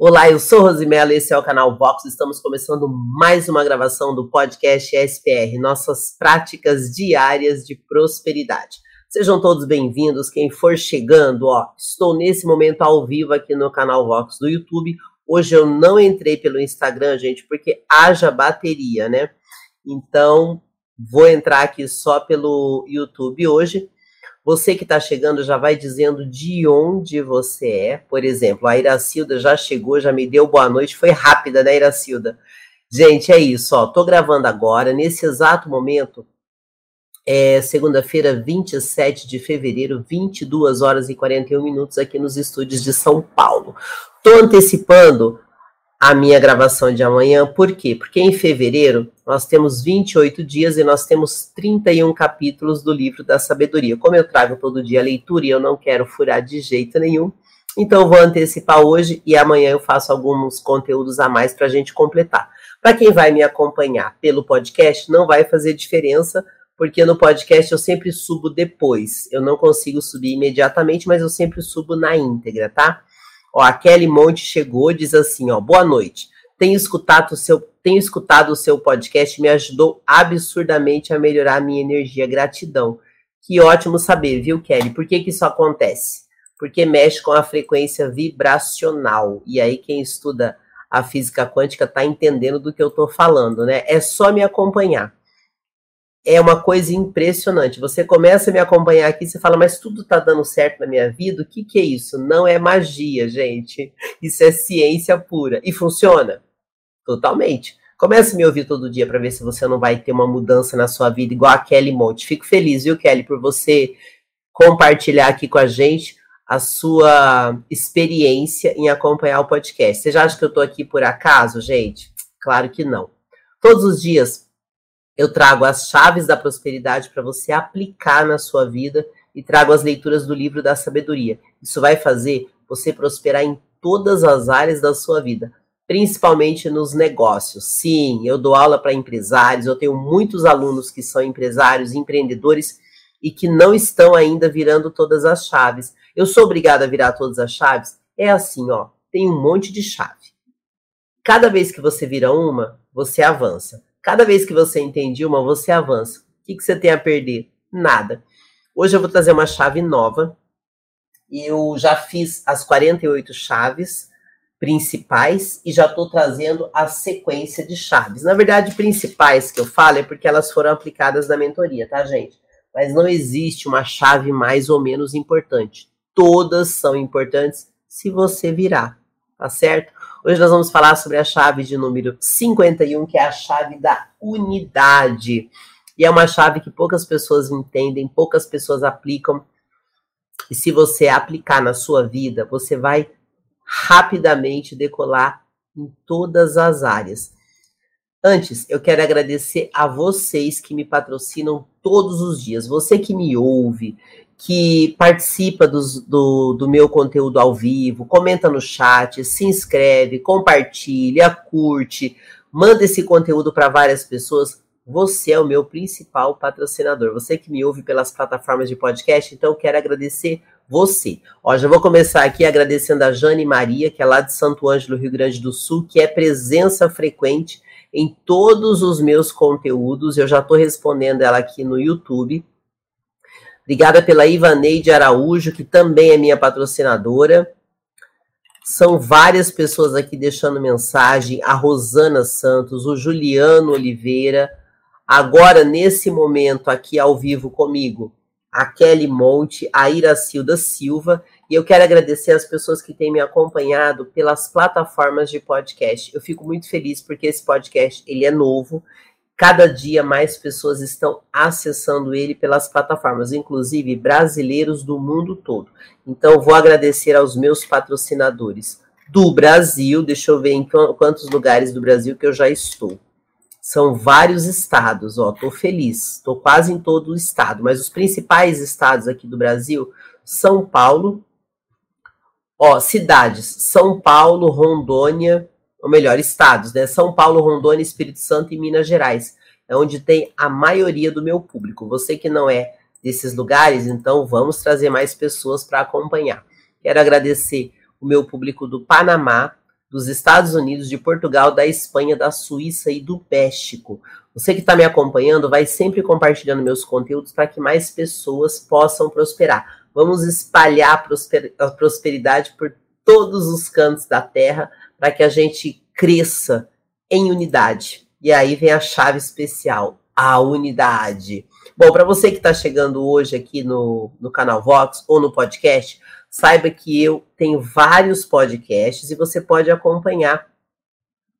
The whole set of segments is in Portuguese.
Olá, eu sou Rosimela, esse é o canal Vox. Estamos começando mais uma gravação do podcast SPR, nossas práticas diárias de prosperidade. Sejam todos bem-vindos. Quem for chegando, ó, estou nesse momento ao vivo aqui no canal Vox do YouTube. Hoje eu não entrei pelo Instagram, gente, porque haja bateria, né? Então, vou entrar aqui só pelo YouTube hoje. Você que está chegando já vai dizendo de onde você é. Por exemplo, a Iracilda já chegou, já me deu boa noite. Foi rápida, né, Iracilda? Gente, é isso, ó. Tô gravando agora, nesse exato momento. É segunda-feira, 27 de fevereiro, 22 horas e 41 minutos aqui nos estúdios de São Paulo. Tô antecipando a minha gravação de amanhã, por quê? Porque em fevereiro nós temos 28 dias e nós temos 31 capítulos do livro da sabedoria. Como eu trago todo dia a leitura e eu não quero furar de jeito nenhum, então eu vou antecipar hoje e amanhã eu faço alguns conteúdos a mais para a gente completar. Para quem vai me acompanhar pelo podcast, não vai fazer diferença, porque no podcast eu sempre subo depois. Eu não consigo subir imediatamente, mas eu sempre subo na íntegra, tá? Ó, a Kelly Monte chegou, diz assim, ó, boa noite. Tenho escutado o seu, tenho escutado o seu podcast, me ajudou absurdamente a melhorar a minha energia. Gratidão. Que ótimo saber, viu, Kelly? Por que que isso acontece? Porque mexe com a frequência vibracional. E aí quem estuda a física quântica está entendendo do que eu estou falando, né? É só me acompanhar é uma coisa impressionante. Você começa a me acompanhar aqui, você fala, mas tudo tá dando certo na minha vida? O que, que é isso? Não é magia, gente. Isso é ciência pura. E funciona? Totalmente. Comece a me ouvir todo dia para ver se você não vai ter uma mudança na sua vida, igual a Kelly Monte. Fico feliz, viu, Kelly, por você compartilhar aqui com a gente a sua experiência em acompanhar o podcast. Você já acha que eu tô aqui por acaso, gente? Claro que não. Todos os dias eu trago as chaves da prosperidade para você aplicar na sua vida e trago as leituras do livro da sabedoria. Isso vai fazer você prosperar em todas as áreas da sua vida, principalmente nos negócios. Sim, eu dou aula para empresários, eu tenho muitos alunos que são empresários, empreendedores e que não estão ainda virando todas as chaves. Eu sou obrigada a virar todas as chaves? É assim, ó, tem um monte de chave. Cada vez que você vira uma, você avança. Cada vez que você entende uma, você avança. O que, que você tem a perder? Nada. Hoje eu vou trazer uma chave nova. Eu já fiz as 48 chaves principais e já estou trazendo a sequência de chaves. Na verdade, principais que eu falo é porque elas foram aplicadas na mentoria, tá, gente? Mas não existe uma chave mais ou menos importante. Todas são importantes se você virar, tá certo? Hoje nós vamos falar sobre a chave de número 51, que é a chave da unidade. E é uma chave que poucas pessoas entendem, poucas pessoas aplicam. E se você aplicar na sua vida, você vai rapidamente decolar em todas as áreas. Antes, eu quero agradecer a vocês que me patrocinam todos os dias. Você que me ouve, que participa dos, do, do meu conteúdo ao vivo, comenta no chat, se inscreve, compartilha, curte, manda esse conteúdo para várias pessoas. Você é o meu principal patrocinador. Você que me ouve pelas plataformas de podcast, então quero agradecer você. Ó, já vou começar aqui agradecendo a Jane Maria, que é lá de Santo Ângelo, Rio Grande do Sul, que é presença frequente em todos os meus conteúdos. Eu já estou respondendo ela aqui no YouTube. Obrigada pela Ivaneide Araújo, que também é minha patrocinadora. São várias pessoas aqui deixando mensagem. A Rosana Santos, o Juliano Oliveira. Agora, nesse momento, aqui ao vivo comigo, a Kelly Monte, a Iracilda Silva. E eu quero agradecer as pessoas que têm me acompanhado pelas plataformas de podcast. Eu fico muito feliz porque esse podcast ele é novo Cada dia mais pessoas estão acessando ele pelas plataformas, inclusive brasileiros do mundo todo. Então, vou agradecer aos meus patrocinadores do Brasil. Deixa eu ver em quantos lugares do Brasil que eu já estou. São vários estados, ó. Tô feliz, tô quase em todo o estado, mas os principais estados aqui do Brasil, São Paulo, ó, cidades: São Paulo, Rondônia, ou melhor, estados, né? São Paulo, Rondônia, Espírito Santo e Minas Gerais. É onde tem a maioria do meu público. Você que não é desses lugares, então vamos trazer mais pessoas para acompanhar. Quero agradecer o meu público do Panamá, dos Estados Unidos, de Portugal, da Espanha, da Suíça e do México. Você que está me acompanhando vai sempre compartilhando meus conteúdos para que mais pessoas possam prosperar. Vamos espalhar a prosperidade por todos os cantos da terra para que a gente cresça em unidade. E aí vem a chave especial, a unidade. Bom, para você que está chegando hoje aqui no, no canal Vox ou no podcast, saiba que eu tenho vários podcasts e você pode acompanhar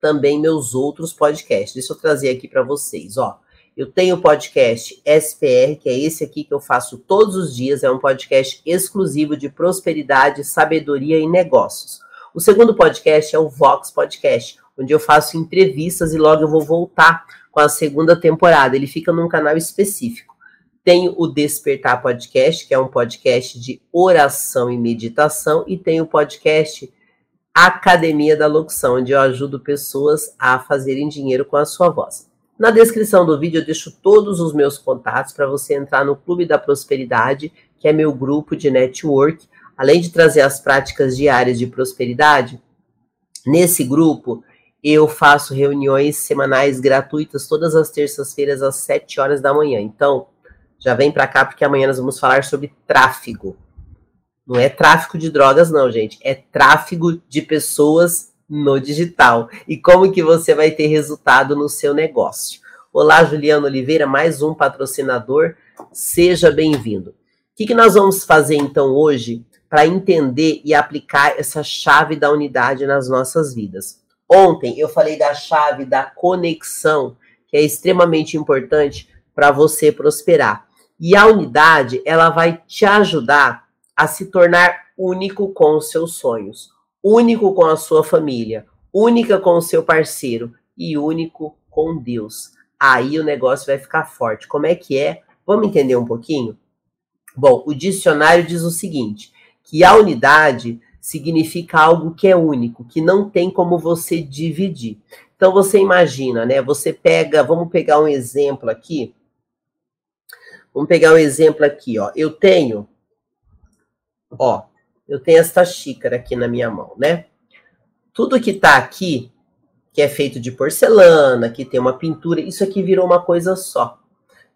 também meus outros podcasts. Deixa eu trazer aqui para vocês, ó. Eu tenho o podcast SPR, que é esse aqui que eu faço todos os dias, é um podcast exclusivo de prosperidade, sabedoria e negócios. O segundo podcast é o Vox Podcast, onde eu faço entrevistas e logo eu vou voltar com a segunda temporada. Ele fica num canal específico. Tem o Despertar Podcast, que é um podcast de oração e meditação, e tem o podcast Academia da Locução, onde eu ajudo pessoas a fazerem dinheiro com a sua voz. Na descrição do vídeo eu deixo todos os meus contatos para você entrar no Clube da Prosperidade, que é meu grupo de network. Além de trazer as práticas diárias de prosperidade, nesse grupo eu faço reuniões semanais gratuitas todas as terças-feiras às 7 horas da manhã. Então, já vem para cá porque amanhã nós vamos falar sobre tráfico. Não é tráfico de drogas, não, gente. É tráfico de pessoas no digital. E como que você vai ter resultado no seu negócio. Olá, Juliano Oliveira, mais um patrocinador. Seja bem-vindo. O que, que nós vamos fazer então hoje para entender e aplicar essa chave da unidade nas nossas vidas? Ontem eu falei da chave da conexão, que é extremamente importante para você prosperar. E a unidade, ela vai te ajudar a se tornar único com os seus sonhos, único com a sua família, única com o seu parceiro e único com Deus. Aí o negócio vai ficar forte. Como é que é? Vamos entender um pouquinho? Bom, o dicionário diz o seguinte: que a unidade significa algo que é único, que não tem como você dividir. Então você imagina, né? Você pega, vamos pegar um exemplo aqui. Vamos pegar um exemplo aqui, ó. Eu tenho, ó, eu tenho esta xícara aqui na minha mão, né? Tudo que tá aqui, que é feito de porcelana, que tem uma pintura, isso aqui virou uma coisa só.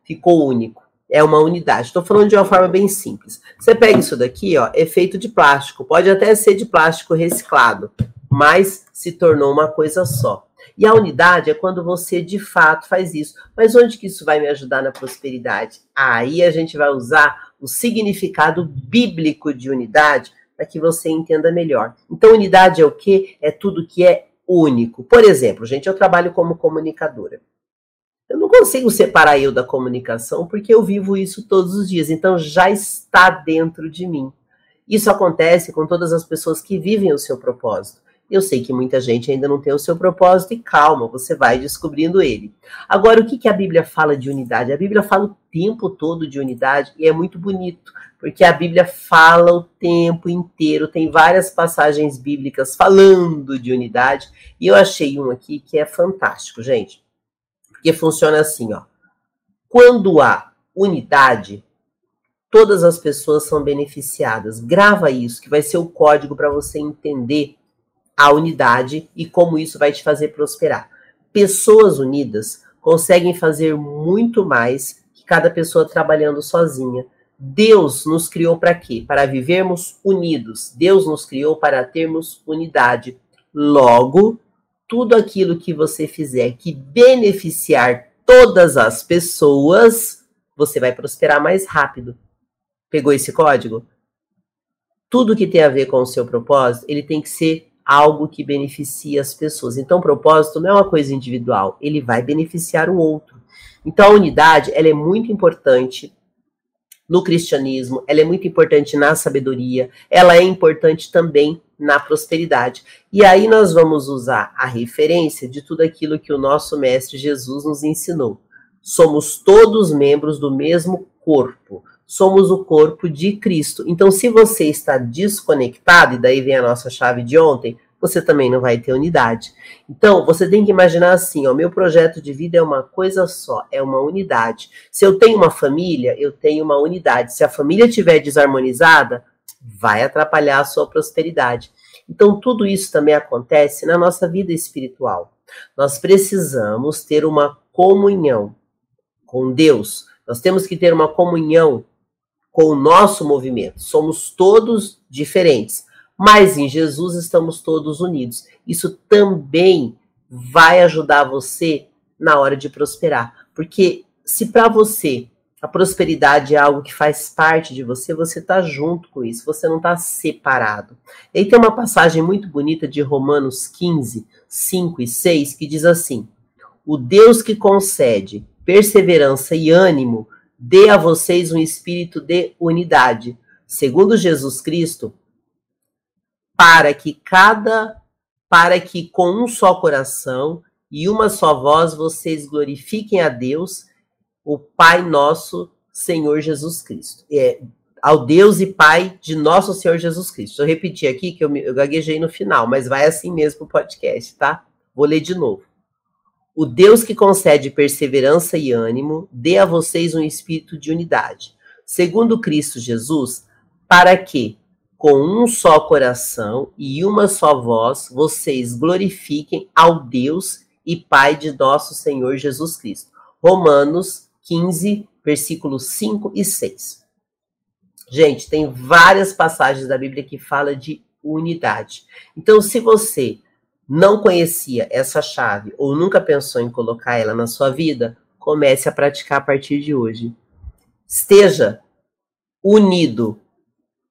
Ficou único. É uma unidade. Estou falando de uma forma bem simples. Você pega isso daqui, ó, é feito de plástico. Pode até ser de plástico reciclado, mas se tornou uma coisa só. E a unidade é quando você de fato faz isso. Mas onde que isso vai me ajudar na prosperidade? Aí a gente vai usar o significado bíblico de unidade para que você entenda melhor. Então, unidade é o que? É tudo que é único. Por exemplo, gente, eu trabalho como comunicadora. Eu não consigo separar eu da comunicação porque eu vivo isso todos os dias. Então, já está dentro de mim. Isso acontece com todas as pessoas que vivem o seu propósito. Eu sei que muita gente ainda não tem o seu propósito e calma, você vai descobrindo ele. Agora, o que, que a Bíblia fala de unidade? A Bíblia fala o tempo todo de unidade e é muito bonito, porque a Bíblia fala o tempo inteiro, tem várias passagens bíblicas falando de unidade, e eu achei um aqui que é fantástico, gente. Porque funciona assim, ó. Quando há unidade, todas as pessoas são beneficiadas. Grava isso, que vai ser o código para você entender a unidade e como isso vai te fazer prosperar. Pessoas unidas conseguem fazer muito mais que cada pessoa trabalhando sozinha. Deus nos criou para quê? Para vivermos unidos. Deus nos criou para termos unidade. Logo, tudo aquilo que você fizer que beneficiar todas as pessoas, você vai prosperar mais rápido. Pegou esse código? Tudo que tem a ver com o seu propósito, ele tem que ser algo que beneficia as pessoas. Então, o propósito não é uma coisa individual, ele vai beneficiar o outro. Então, a unidade, ela é muito importante no cristianismo, ela é muito importante na sabedoria, ela é importante também na prosperidade. E aí nós vamos usar a referência de tudo aquilo que o nosso mestre Jesus nos ensinou. Somos todos membros do mesmo corpo somos o corpo de Cristo. Então, se você está desconectado, e daí vem a nossa chave de ontem, você também não vai ter unidade. Então, você tem que imaginar assim: o meu projeto de vida é uma coisa só, é uma unidade. Se eu tenho uma família, eu tenho uma unidade. Se a família estiver desarmonizada, vai atrapalhar a sua prosperidade. Então, tudo isso também acontece na nossa vida espiritual. Nós precisamos ter uma comunhão com Deus. Nós temos que ter uma comunhão com o nosso movimento. Somos todos diferentes, mas em Jesus estamos todos unidos. Isso também vai ajudar você na hora de prosperar, porque se para você a prosperidade é algo que faz parte de você, você está junto com isso, você não está separado. E aí tem uma passagem muito bonita de Romanos 15, 5 e 6 que diz assim: O Deus que concede perseverança e ânimo dê a vocês um espírito de unidade, segundo Jesus Cristo, para que cada para que com um só coração e uma só voz vocês glorifiquem a Deus o Pai nosso Senhor Jesus Cristo. É, ao Deus e Pai de nosso Senhor Jesus Cristo. Eu repetir aqui que eu, me, eu gaguejei no final, mas vai assim mesmo pro podcast, tá? Vou ler de novo. O Deus que concede perseverança e ânimo, dê a vocês um espírito de unidade, segundo Cristo Jesus, para que, com um só coração e uma só voz, vocês glorifiquem ao Deus e Pai de nosso Senhor Jesus Cristo. Romanos 15, versículos 5 e 6. Gente, tem várias passagens da Bíblia que fala de unidade. Então, se você não conhecia essa chave ou nunca pensou em colocar ela na sua vida, comece a praticar a partir de hoje. Esteja unido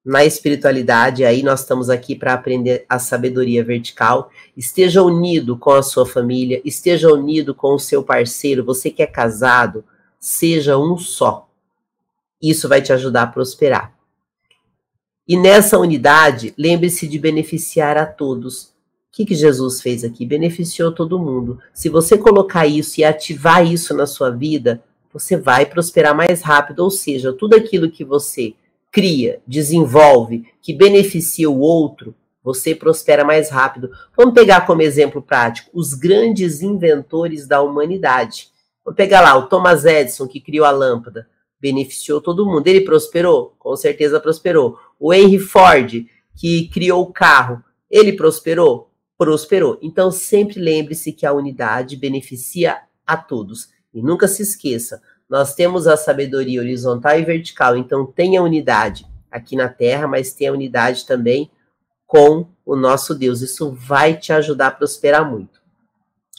na espiritualidade, aí nós estamos aqui para aprender a sabedoria vertical. Esteja unido com a sua família, esteja unido com o seu parceiro, você que é casado, seja um só. Isso vai te ajudar a prosperar. E nessa unidade, lembre-se de beneficiar a todos. O que, que Jesus fez aqui? Beneficiou todo mundo. Se você colocar isso e ativar isso na sua vida, você vai prosperar mais rápido. Ou seja, tudo aquilo que você cria, desenvolve, que beneficia o outro, você prospera mais rápido. Vamos pegar como exemplo prático os grandes inventores da humanidade. Vamos pegar lá o Thomas Edison, que criou a lâmpada. Beneficiou todo mundo. Ele prosperou? Com certeza prosperou. O Henry Ford, que criou o carro, ele prosperou? Prosperou. Então sempre lembre-se que a unidade beneficia a todos. E nunca se esqueça, nós temos a sabedoria horizontal e vertical, então tem a unidade aqui na Terra, mas tem a unidade também com o nosso Deus. Isso vai te ajudar a prosperar muito.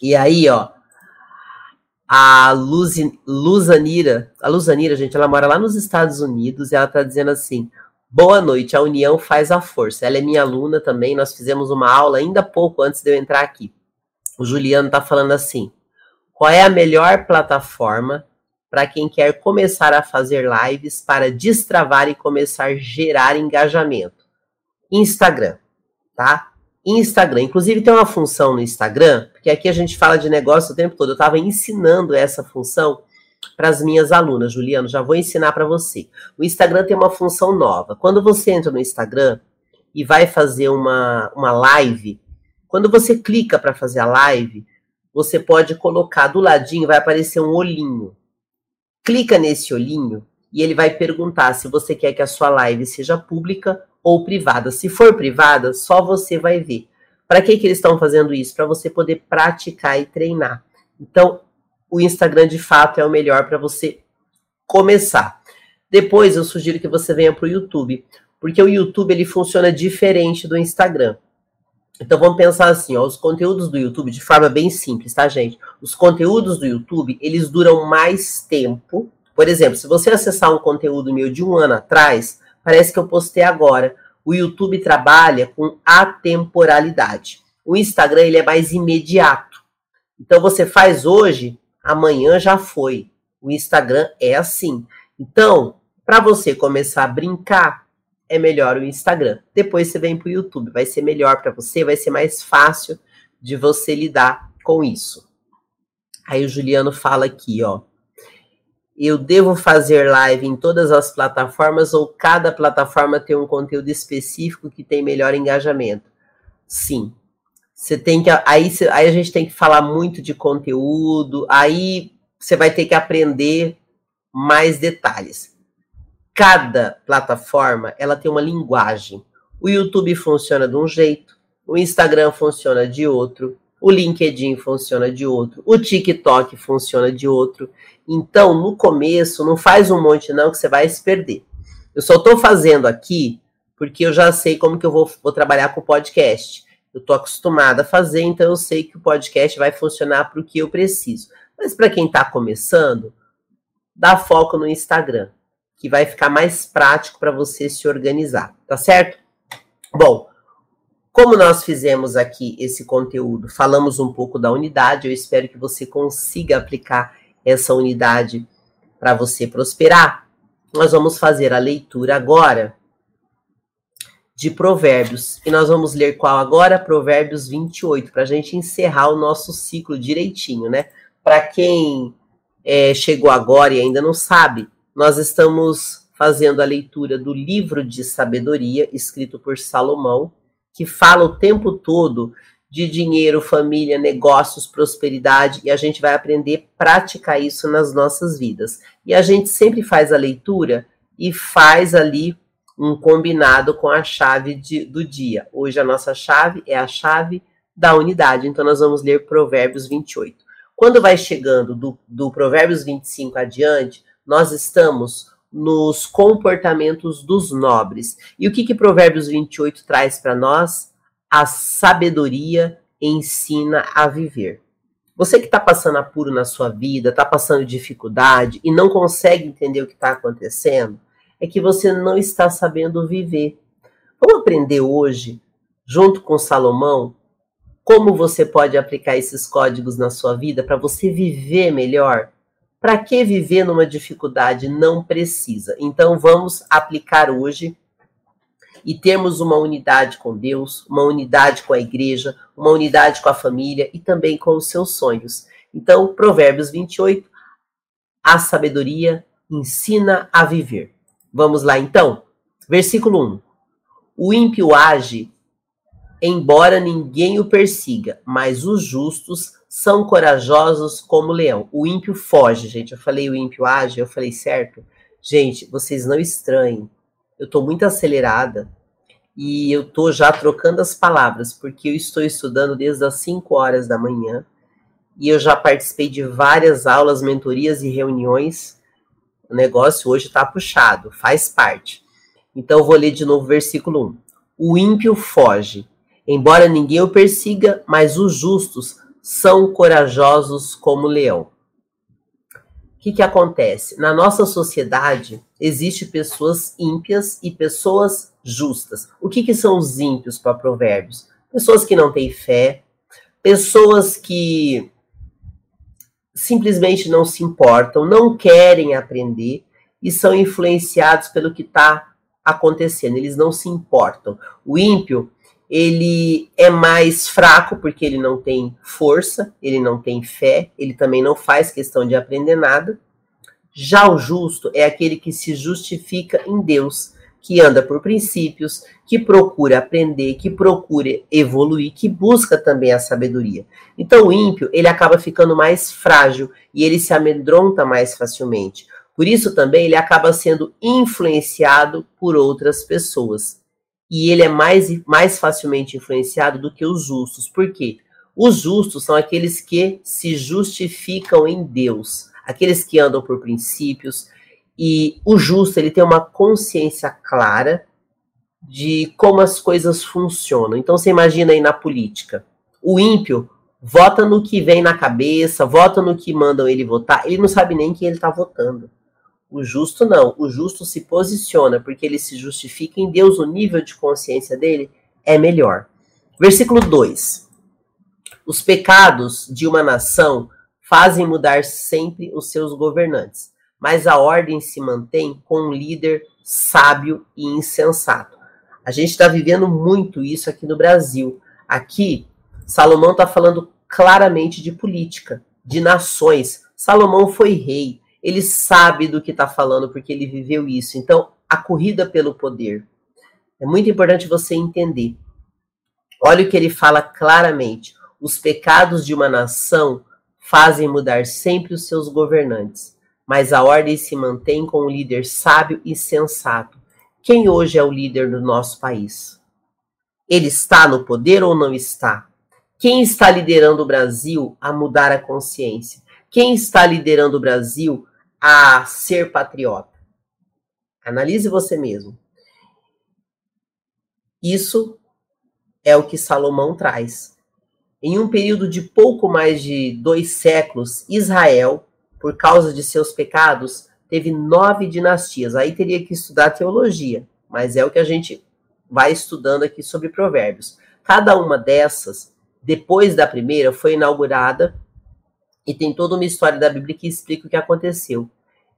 E aí, ó, a Luz, Luzanira, a Luzanira, gente, ela mora lá nos Estados Unidos e ela tá dizendo assim: Boa noite, a união faz a força. Ela é minha aluna também, nós fizemos uma aula ainda pouco antes de eu entrar aqui. O Juliano tá falando assim: Qual é a melhor plataforma para quem quer começar a fazer lives para destravar e começar a gerar engajamento? Instagram, tá? Instagram. Inclusive tem uma função no Instagram, porque aqui a gente fala de negócio o tempo todo. Eu estava ensinando essa função para as minhas alunas, Juliano, já vou ensinar para você. O Instagram tem uma função nova. Quando você entra no Instagram e vai fazer uma, uma live, quando você clica para fazer a live, você pode colocar do ladinho, vai aparecer um olhinho. Clica nesse olhinho e ele vai perguntar se você quer que a sua live seja pública ou privada. Se for privada, só você vai ver. Para que, que eles estão fazendo isso? Para você poder praticar e treinar. Então, o Instagram de fato é o melhor para você começar. Depois eu sugiro que você venha para o YouTube, porque o YouTube ele funciona diferente do Instagram. Então vamos pensar assim, ó, os conteúdos do YouTube de forma bem simples, tá, gente? Os conteúdos do YouTube, eles duram mais tempo. Por exemplo, se você acessar um conteúdo meu de um ano atrás, Parece que eu postei agora. O YouTube trabalha com atemporalidade. O Instagram ele é mais imediato. Então você faz hoje, amanhã já foi. O Instagram é assim. Então, para você começar a brincar, é melhor o Instagram. Depois você vem para o YouTube, vai ser melhor para você, vai ser mais fácil de você lidar com isso. Aí o Juliano fala aqui, ó eu devo fazer live em todas as plataformas ou cada plataforma tem um conteúdo específico que tem melhor engajamento? Sim. Você tem que aí, aí a gente tem que falar muito de conteúdo, aí você vai ter que aprender mais detalhes. Cada plataforma, ela tem uma linguagem. O YouTube funciona de um jeito, o Instagram funciona de outro, o LinkedIn funciona de outro, o TikTok funciona de outro. Então, no começo, não faz um monte não que você vai se perder. Eu só estou fazendo aqui porque eu já sei como que eu vou, vou trabalhar com o podcast. Eu estou acostumada a fazer, então eu sei que o podcast vai funcionar para o que eu preciso. Mas para quem está começando, dá foco no Instagram, que vai ficar mais prático para você se organizar, tá certo? Bom, como nós fizemos aqui esse conteúdo, falamos um pouco da unidade, eu espero que você consiga aplicar essa unidade para você prosperar. Nós vamos fazer a leitura agora de Provérbios. E nós vamos ler qual agora? Provérbios 28, para a gente encerrar o nosso ciclo direitinho, né? Para quem é, chegou agora e ainda não sabe, nós estamos fazendo a leitura do livro de sabedoria, escrito por Salomão, que fala o tempo todo de dinheiro, família, negócios, prosperidade, e a gente vai aprender a praticar isso nas nossas vidas. E a gente sempre faz a leitura e faz ali um combinado com a chave de, do dia. Hoje a nossa chave é a chave da unidade, então nós vamos ler Provérbios 28. Quando vai chegando do, do Provérbios 25 adiante, nós estamos nos comportamentos dos nobres. E o que, que Provérbios 28 traz para nós? A sabedoria ensina a viver. Você que está passando apuro na sua vida, está passando dificuldade e não consegue entender o que está acontecendo, é que você não está sabendo viver. Vamos aprender hoje, junto com Salomão, como você pode aplicar esses códigos na sua vida para você viver melhor? Para que viver numa dificuldade? Não precisa. Então vamos aplicar hoje e termos uma unidade com Deus, uma unidade com a igreja, uma unidade com a família e também com os seus sonhos. Então, Provérbios 28, a sabedoria ensina a viver. Vamos lá então? Versículo 1. O ímpio age embora ninguém o persiga, mas os justos são corajosos como leão. O ímpio foge, gente. Eu falei o ímpio age, eu falei certo. Gente, vocês não estranhem. Eu estou muito acelerada e eu estou já trocando as palavras, porque eu estou estudando desde as 5 horas da manhã e eu já participei de várias aulas, mentorias e reuniões. O negócio hoje está puxado, faz parte. Então, vou ler de novo o versículo 1. O ímpio foge, embora ninguém o persiga, mas os justos são corajosos como leão. O que, que acontece? Na nossa sociedade, existe pessoas ímpias e pessoas justas. O que, que são os ímpios para provérbios? Pessoas que não têm fé, pessoas que simplesmente não se importam, não querem aprender e são influenciados pelo que está acontecendo, eles não se importam. O ímpio ele é mais fraco porque ele não tem força, ele não tem fé, ele também não faz questão de aprender nada. Já o justo é aquele que se justifica em Deus, que anda por princípios, que procura aprender, que procura evoluir, que busca também a sabedoria. Então o ímpio, ele acaba ficando mais frágil e ele se amedronta mais facilmente. Por isso também ele acaba sendo influenciado por outras pessoas e ele é mais, mais facilmente influenciado do que os justos. Por quê? Os justos são aqueles que se justificam em Deus, aqueles que andam por princípios, e o justo ele tem uma consciência clara de como as coisas funcionam. Então você imagina aí na política, o ímpio vota no que vem na cabeça, vota no que mandam ele votar, ele não sabe nem quem ele está votando. O justo não. O justo se posiciona porque ele se justifica em Deus, o nível de consciência dele é melhor. Versículo 2. Os pecados de uma nação fazem mudar sempre os seus governantes, mas a ordem se mantém com um líder sábio e insensato. A gente está vivendo muito isso aqui no Brasil. Aqui, Salomão está falando claramente de política, de nações. Salomão foi rei, ele sabe do que está falando porque ele viveu isso. Então, a corrida pelo poder. É muito importante você entender. Olha o que ele fala claramente. Os pecados de uma nação fazem mudar sempre os seus governantes, mas a ordem se mantém com um líder sábio e sensato. Quem hoje é o líder do nosso país? Ele está no poder ou não está? Quem está liderando o Brasil a mudar a consciência? Quem está liderando o Brasil a ser patriota? Analise você mesmo. Isso é o que Salomão traz. Em um período de pouco mais de dois séculos, Israel, por causa de seus pecados, teve nove dinastias. Aí teria que estudar teologia, mas é o que a gente vai estudando aqui sobre Provérbios. Cada uma dessas, depois da primeira, foi inaugurada e tem toda uma história da Bíblia que explica o que aconteceu.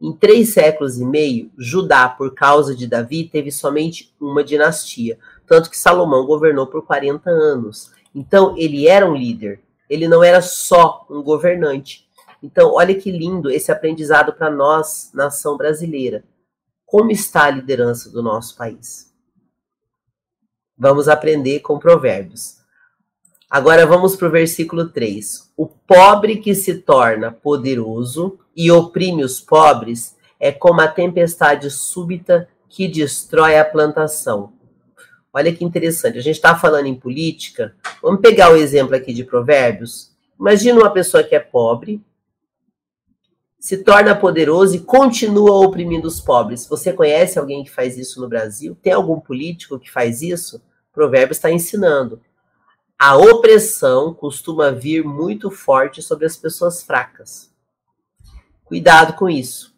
Em três séculos e meio, Judá, por causa de Davi, teve somente uma dinastia. Tanto que Salomão governou por 40 anos. Então, ele era um líder. Ele não era só um governante. Então, olha que lindo esse aprendizado para nós, nação brasileira. Como está a liderança do nosso país? Vamos aprender com provérbios. Agora vamos para o versículo 3. O pobre que se torna poderoso e oprime os pobres é como a tempestade súbita que destrói a plantação. Olha que interessante. A gente está falando em política. Vamos pegar o exemplo aqui de Provérbios. Imagina uma pessoa que é pobre, se torna poderoso e continua oprimindo os pobres. Você conhece alguém que faz isso no Brasil? Tem algum político que faz isso? Provérbios está ensinando. A opressão costuma vir muito forte sobre as pessoas fracas. Cuidado com isso.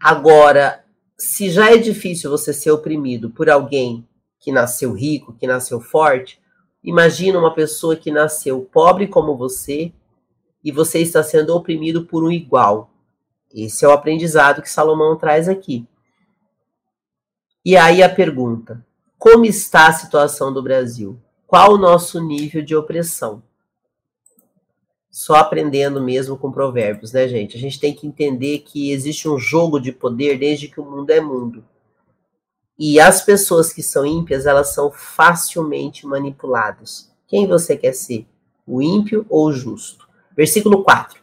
Agora, se já é difícil você ser oprimido por alguém que nasceu rico, que nasceu forte, imagina uma pessoa que nasceu pobre como você e você está sendo oprimido por um igual. Esse é o aprendizado que Salomão traz aqui. E aí a pergunta: como está a situação do Brasil? Qual o nosso nível de opressão? só aprendendo mesmo com provérbios, né, gente? A gente tem que entender que existe um jogo de poder desde que o mundo é mundo. E as pessoas que são ímpias, elas são facilmente manipuladas. Quem você quer ser? O ímpio ou o justo? Versículo 4.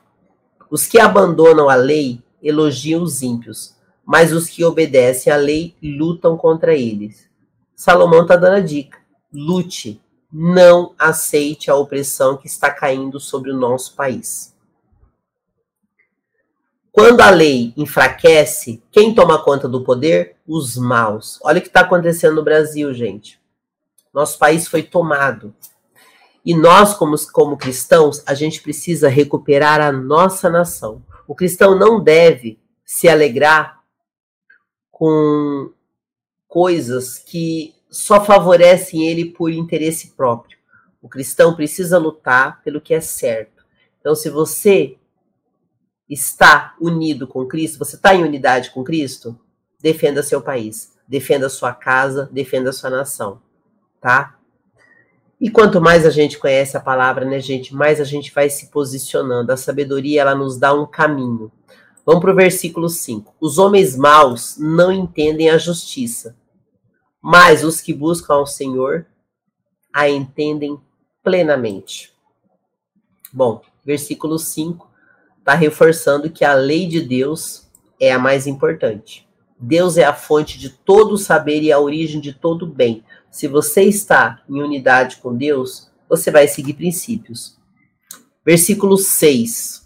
Os que abandonam a lei elogiam os ímpios, mas os que obedecem à lei lutam contra eles. Salomão está dando a dica. Lute, não aceite a opressão que está caindo sobre o nosso país. Quando a lei enfraquece, quem toma conta do poder? Os maus. Olha o que está acontecendo no Brasil, gente. Nosso país foi tomado. E nós, como, como cristãos, a gente precisa recuperar a nossa nação. O cristão não deve se alegrar com coisas que só favorecem ele por interesse próprio. O cristão precisa lutar pelo que é certo. Então, se você está unido com Cristo, você está em unidade com Cristo, defenda seu país, defenda sua casa, defenda sua nação, tá? E quanto mais a gente conhece a palavra, né, gente, mais a gente vai se posicionando. A sabedoria, ela nos dá um caminho. Vamos para o versículo 5. Os homens maus não entendem a justiça, mas os que buscam ao Senhor a entendem plenamente. Bom, versículo 5 está reforçando que a lei de Deus é a mais importante. Deus é a fonte de todo o saber e a origem de todo o bem. Se você está em unidade com Deus, você vai seguir princípios. Versículo 6.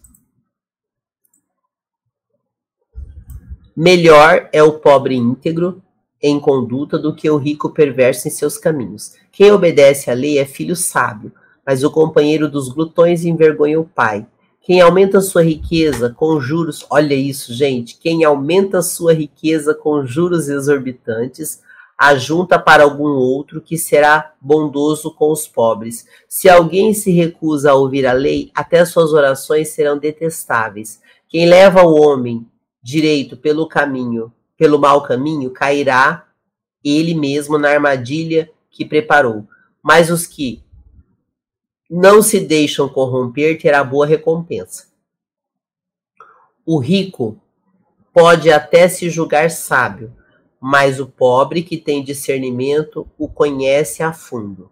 Melhor é o pobre íntegro em conduta do que o rico perverso em seus caminhos. Quem obedece à lei é filho sábio, mas o companheiro dos glutões envergonha o pai. Quem aumenta sua riqueza com juros, olha isso, gente, quem aumenta sua riqueza com juros exorbitantes, ajunta para algum outro que será bondoso com os pobres. Se alguém se recusa a ouvir a lei, até suas orações serão detestáveis. Quem leva o homem direito pelo caminho pelo mau caminho, cairá ele mesmo na armadilha que preparou. Mas os que não se deixam corromper terá boa recompensa. O rico pode até se julgar sábio, mas o pobre que tem discernimento o conhece a fundo.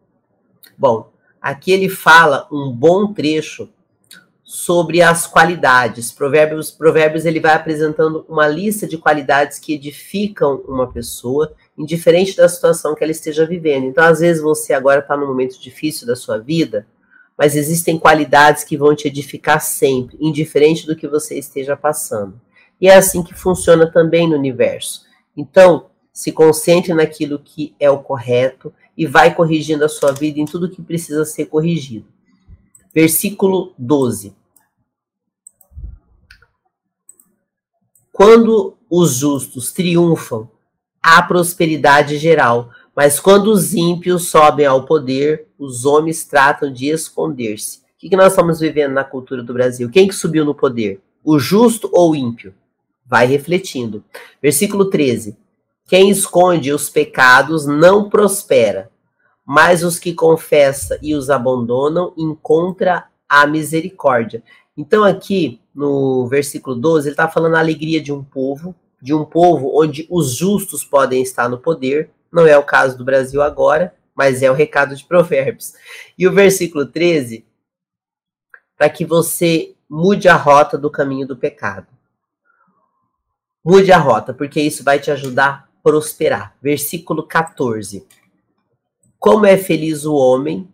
Bom, aqui ele fala um bom trecho sobre as qualidades. Provérbios, Provérbios ele vai apresentando uma lista de qualidades que edificam uma pessoa, indiferente da situação que ela esteja vivendo. Então, às vezes você agora está num momento difícil da sua vida, mas existem qualidades que vão te edificar sempre, indiferente do que você esteja passando. E é assim que funciona também no universo. Então, se concentre naquilo que é o correto e vai corrigindo a sua vida em tudo que precisa ser corrigido. Versículo 12. Quando os justos triunfam, há prosperidade geral, mas quando os ímpios sobem ao poder, os homens tratam de esconder-se. O que, nós estamos vivendo na cultura do Brasil? Quem que subiu no poder? O justo ou o ímpio? Vai refletindo. Versículo 13. Quem esconde os pecados não prospera, mas os que confessa e os abandonam encontra a misericórdia. Então aqui no versículo 12, ele está falando a alegria de um povo, de um povo onde os justos podem estar no poder. Não é o caso do Brasil agora, mas é o recado de Provérbios. E o versículo 13, para que você mude a rota do caminho do pecado. Mude a rota, porque isso vai te ajudar a prosperar. Versículo 14. Como é feliz o homem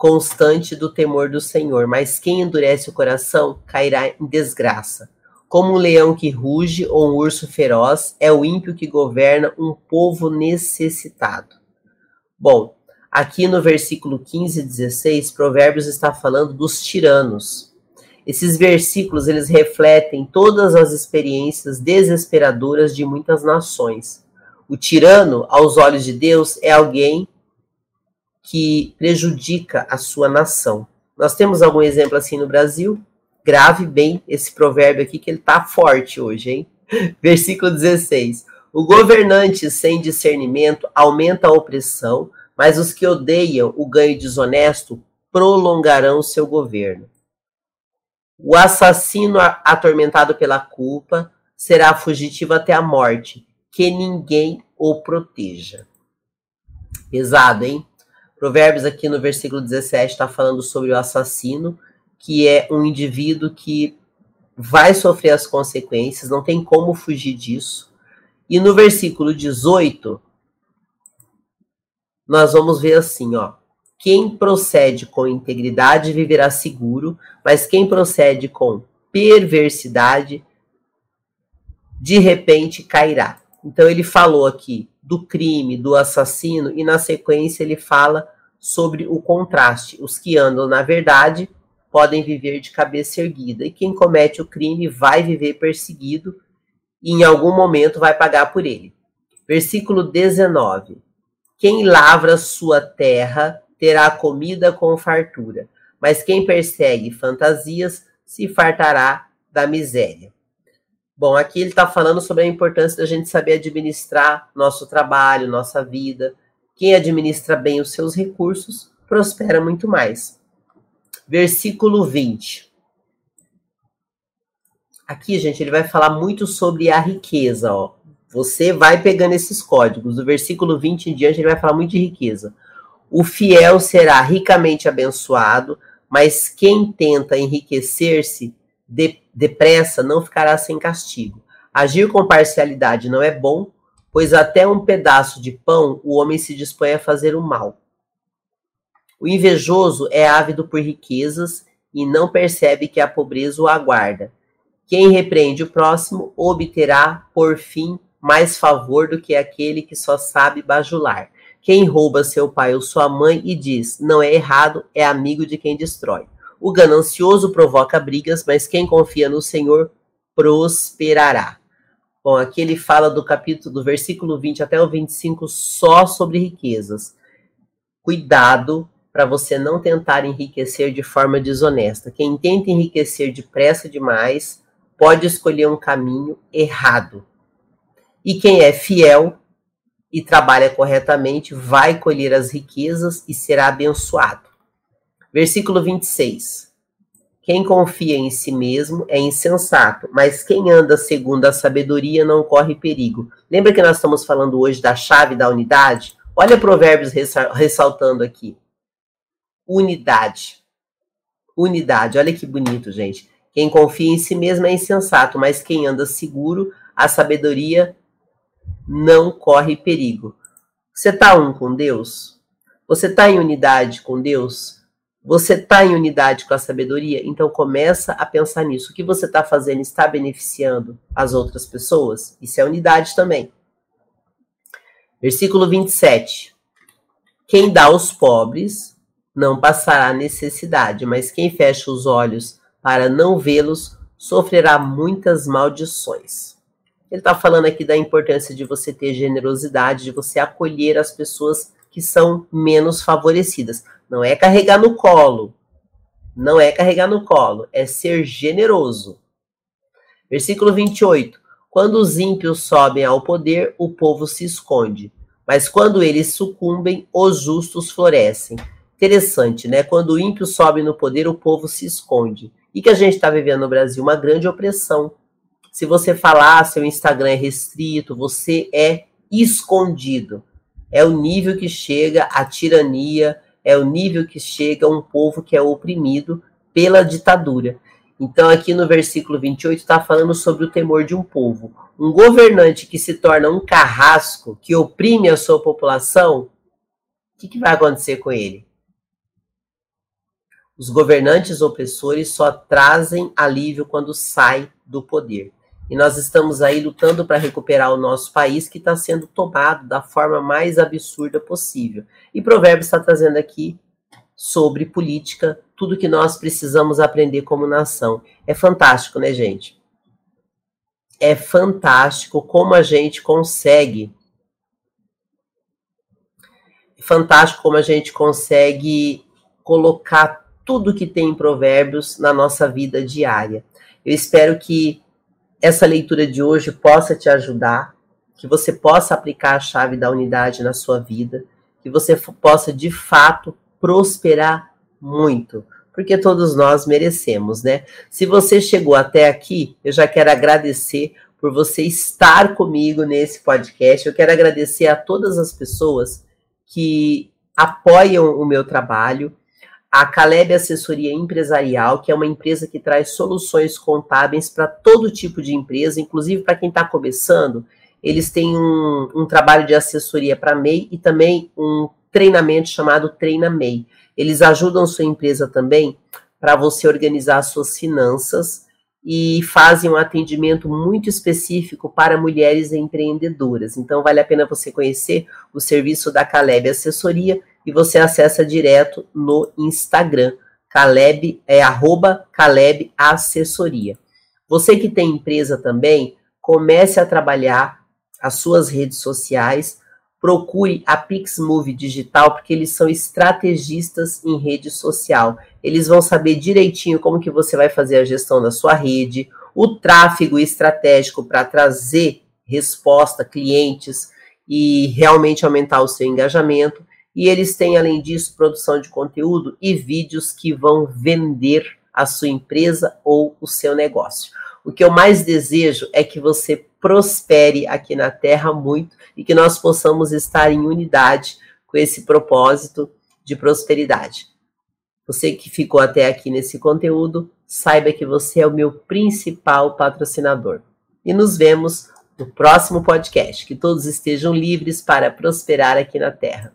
constante do temor do Senhor, mas quem endurece o coração cairá em desgraça. Como um leão que ruge ou um urso feroz, é o ímpio que governa um povo necessitado. Bom, aqui no versículo 15 e 16, Provérbios está falando dos tiranos. Esses versículos eles refletem todas as experiências desesperadoras de muitas nações. O tirano, aos olhos de Deus, é alguém que prejudica a sua nação. Nós temos algum exemplo assim no Brasil? Grave bem esse provérbio aqui, que ele está forte hoje, hein? Versículo 16. O governante sem discernimento aumenta a opressão, mas os que odeiam o ganho desonesto prolongarão seu governo. O assassino atormentado pela culpa será fugitivo até a morte, que ninguém o proteja. Pesado, hein? Provérbios, aqui no versículo 17, está falando sobre o assassino, que é um indivíduo que vai sofrer as consequências, não tem como fugir disso. E no versículo 18, nós vamos ver assim, ó. Quem procede com integridade viverá seguro, mas quem procede com perversidade, de repente cairá. Então ele falou aqui do crime, do assassino, e na sequência ele fala sobre o contraste. Os que andam na verdade podem viver de cabeça erguida, e quem comete o crime vai viver perseguido e em algum momento vai pagar por ele. Versículo 19: Quem lavra sua terra terá comida com fartura, mas quem persegue fantasias se fartará da miséria. Bom, aqui ele está falando sobre a importância da gente saber administrar nosso trabalho, nossa vida. Quem administra bem os seus recursos prospera muito mais. Versículo 20. Aqui, gente, ele vai falar muito sobre a riqueza. Ó. Você vai pegando esses códigos. Do versículo 20 em diante, ele vai falar muito de riqueza. O fiel será ricamente abençoado, mas quem tenta enriquecer-se de, depressa não ficará sem castigo. Agir com parcialidade não é bom, pois até um pedaço de pão o homem se dispõe a fazer o mal. O invejoso é ávido por riquezas e não percebe que a pobreza o aguarda. Quem repreende o próximo obterá, por fim, mais favor do que aquele que só sabe bajular. Quem rouba seu pai ou sua mãe e diz não é errado é amigo de quem destrói. O ganancioso provoca brigas, mas quem confia no Senhor prosperará. Bom, aqui ele fala do capítulo, do versículo 20 até o 25, só sobre riquezas. Cuidado para você não tentar enriquecer de forma desonesta. Quem tenta enriquecer depressa demais pode escolher um caminho errado. E quem é fiel e trabalha corretamente vai colher as riquezas e será abençoado. Versículo 26. Quem confia em si mesmo é insensato, mas quem anda segundo a sabedoria não corre perigo. Lembra que nós estamos falando hoje da chave da unidade? Olha Provérbios ressaltando aqui. Unidade. unidade. Olha que bonito, gente. Quem confia em si mesmo é insensato, mas quem anda seguro, a sabedoria não corre perigo. Você está um com Deus? Você está em unidade com Deus? Você está em unidade com a sabedoria? Então começa a pensar nisso. O que você está fazendo está beneficiando as outras pessoas? Isso é unidade também. Versículo 27. Quem dá aos pobres não passará necessidade, mas quem fecha os olhos para não vê-los sofrerá muitas maldições. Ele está falando aqui da importância de você ter generosidade, de você acolher as pessoas que são menos favorecidas. Não é carregar no colo. Não é carregar no colo, é ser generoso. Versículo 28. Quando os ímpios sobem ao poder, o povo se esconde. Mas quando eles sucumbem, os justos florescem. Interessante, né? Quando o ímpio sobe no poder, o povo se esconde. E que a gente está vivendo no Brasil? Uma grande opressão. Se você falar, seu Instagram é restrito, você é escondido. É o nível que chega a tirania, é o nível que chega um povo que é oprimido pela ditadura. Então, aqui no versículo 28, está falando sobre o temor de um povo. Um governante que se torna um carrasco, que oprime a sua população, o que, que vai acontecer com ele? Os governantes opressores só trazem alívio quando saem do poder. E nós estamos aí lutando para recuperar o nosso país que está sendo tomado da forma mais absurda possível. E Provérbios está trazendo aqui sobre política, tudo que nós precisamos aprender como nação. É fantástico, né, gente? É fantástico como a gente consegue. É fantástico como a gente consegue colocar tudo que tem em Provérbios na nossa vida diária. Eu espero que essa leitura de hoje possa te ajudar, que você possa aplicar a chave da unidade na sua vida, que você possa de fato prosperar muito, porque todos nós merecemos, né? Se você chegou até aqui, eu já quero agradecer por você estar comigo nesse podcast. Eu quero agradecer a todas as pessoas que apoiam o meu trabalho. A Caleb Assessoria Empresarial, que é uma empresa que traz soluções contábeis para todo tipo de empresa, inclusive para quem está começando. Eles têm um, um trabalho de assessoria para MEI e também um treinamento chamado Treina MEI. Eles ajudam sua empresa também para você organizar suas finanças e fazem um atendimento muito específico para mulheres empreendedoras. Então vale a pena você conhecer o serviço da Caleb Assessoria e você acessa direto no Instagram. Caleb é arroba Caleb Assessoria. Você que tem empresa também, comece a trabalhar as suas redes sociais procure a Pixmove Digital, porque eles são estrategistas em rede social. Eles vão saber direitinho como que você vai fazer a gestão da sua rede, o tráfego estratégico para trazer resposta, clientes e realmente aumentar o seu engajamento. E eles têm, além disso, produção de conteúdo e vídeos que vão vender a sua empresa ou o seu negócio. O que eu mais desejo é que você prospere aqui na Terra muito e que nós possamos estar em unidade com esse propósito de prosperidade. Você que ficou até aqui nesse conteúdo, saiba que você é o meu principal patrocinador. E nos vemos no próximo podcast. Que todos estejam livres para prosperar aqui na Terra.